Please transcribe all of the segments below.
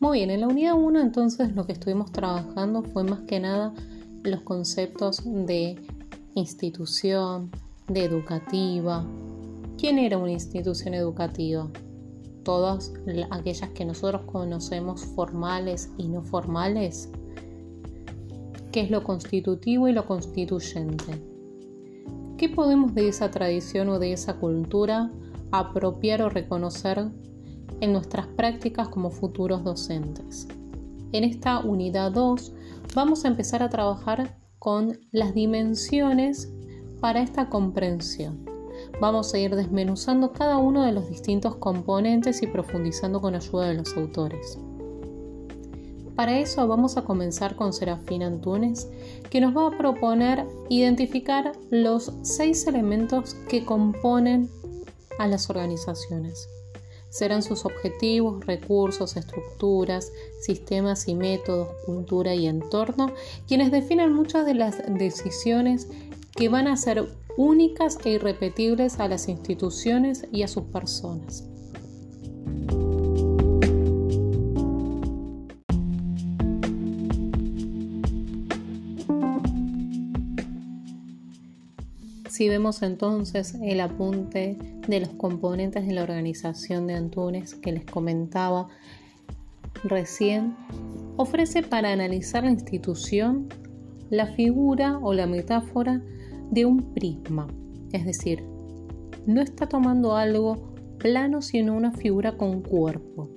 Muy bien, en la unidad 1 entonces lo que estuvimos trabajando fue más que nada los conceptos de institución, de educativa. ¿Quién era una institución educativa? Todas aquellas que nosotros conocemos formales y no formales. ¿Qué es lo constitutivo y lo constituyente? ¿Qué podemos de esa tradición o de esa cultura apropiar o reconocer en nuestras prácticas como futuros docentes? En esta unidad 2 vamos a empezar a trabajar con las dimensiones para esta comprensión. Vamos a ir desmenuzando cada uno de los distintos componentes y profundizando con ayuda de los autores. Para eso vamos a comenzar con Serafín Antunes, que nos va a proponer identificar los seis elementos que componen a las organizaciones. Serán sus objetivos, recursos, estructuras, sistemas y métodos, cultura y entorno, quienes definen muchas de las decisiones que van a ser únicas e irrepetibles a las instituciones y a sus personas. Si vemos entonces el apunte de los componentes de la organización de Antunes que les comentaba recién, ofrece para analizar la institución la figura o la metáfora de un prisma, es decir, no está tomando algo plano sino una figura con cuerpo.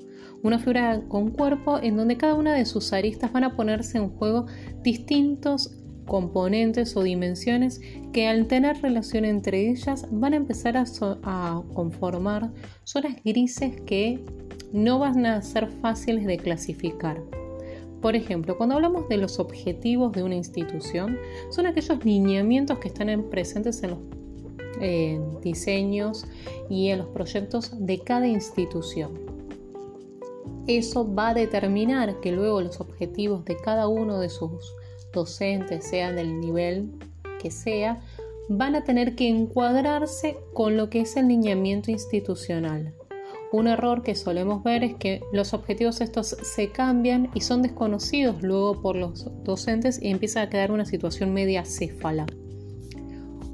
Una figura con cuerpo en donde cada una de sus aristas van a ponerse en juego distintos componentes o dimensiones que al tener relación entre ellas van a empezar a, conformar zonas grises que no van a ser fáciles de clasificar. Por ejemplo, cuando hablamos de los objetivos de una institución, son aquellos lineamientos que están presentes en los eh, diseños y en los proyectos de cada institución. Eso va a determinar que luego los objetivos de cada uno de sus docentes, sean del nivel que sea, van a tener que encuadrarse con lo que es el lineamiento institucional. Un error que solemos ver es que los objetivos estos se cambian y son desconocidos luego por los docentes y empieza a quedar una situación media céfala.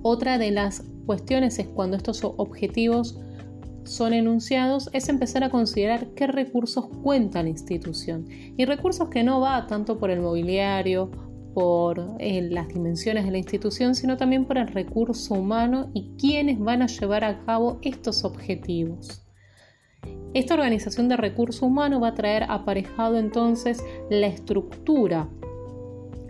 Otra de las cuestiones es cuando estos objetivos son enunciados es empezar a considerar qué recursos cuenta la institución y recursos que no va tanto por el mobiliario por eh, las dimensiones de la institución, sino también por el recurso humano y quiénes van a llevar a cabo estos objetivos. Esta organización de recurso humano va a traer aparejado entonces la estructura,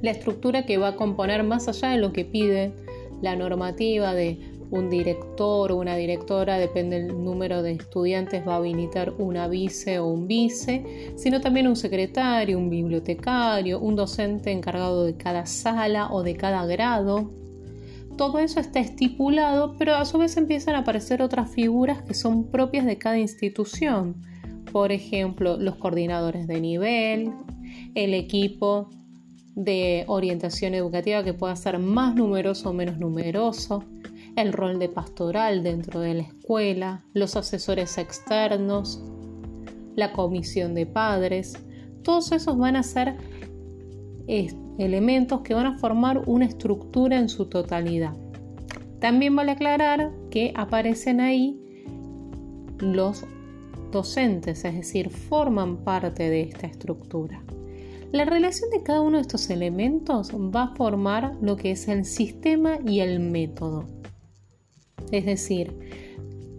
la estructura que va a componer más allá de lo que pide la normativa de un director o una directora, depende del número de estudiantes, va a habilitar una vice o un vice, sino también un secretario, un bibliotecario, un docente encargado de cada sala o de cada grado. Todo eso está estipulado, pero a su vez empiezan a aparecer otras figuras que son propias de cada institución. Por ejemplo, los coordinadores de nivel, el equipo de orientación educativa que pueda ser más numeroso o menos numeroso, el rol de pastoral dentro de la escuela, los asesores externos, la comisión de padres, todos esos van a ser elementos que van a formar una estructura en su totalidad. También vale aclarar que aparecen ahí los docentes, es decir, forman parte de esta estructura. La relación de cada uno de estos elementos va a formar lo que es el sistema y el método. Es decir,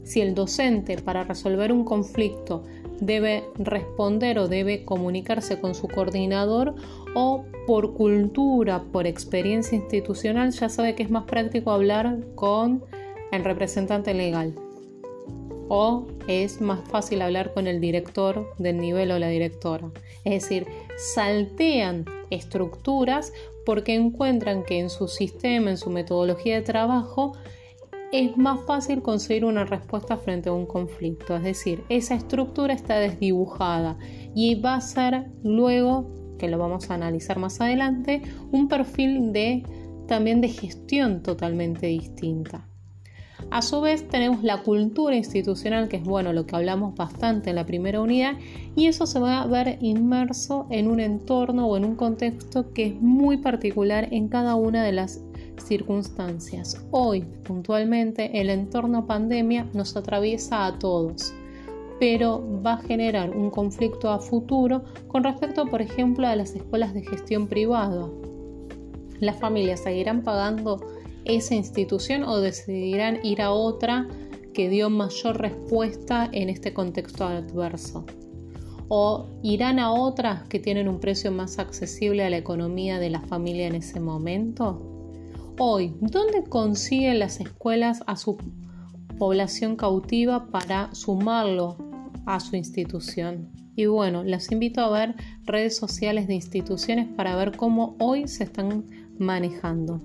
si el docente para resolver un conflicto debe responder o debe comunicarse con su coordinador o por cultura, por experiencia institucional, ya sabe que es más práctico hablar con el representante legal. O es más fácil hablar con el director del nivel o la directora. Es decir, saltean estructuras porque encuentran que en su sistema, en su metodología de trabajo, es más fácil conseguir una respuesta frente a un conflicto. Es decir, esa estructura está desdibujada y va a ser luego, que lo vamos a analizar más adelante, un perfil de también de gestión totalmente distinta. A su vez tenemos la cultura institucional, que es bueno lo que hablamos bastante en la primera unidad, y eso se va a ver inmerso en un entorno o en un contexto que es muy particular en cada una de las circunstancias. Hoy, puntualmente, el entorno pandemia nos atraviesa a todos, pero va a generar un conflicto a futuro con respecto, por ejemplo, a las escuelas de gestión privada. Las familias seguirán pagando esa institución o decidirán ir a otra que dio mayor respuesta en este contexto adverso. O irán a otras que tienen un precio más accesible a la economía de la familia en ese momento. Hoy, ¿dónde consiguen las escuelas a su población cautiva para sumarlo a su institución? Y bueno, las invito a ver redes sociales de instituciones para ver cómo hoy se están manejando.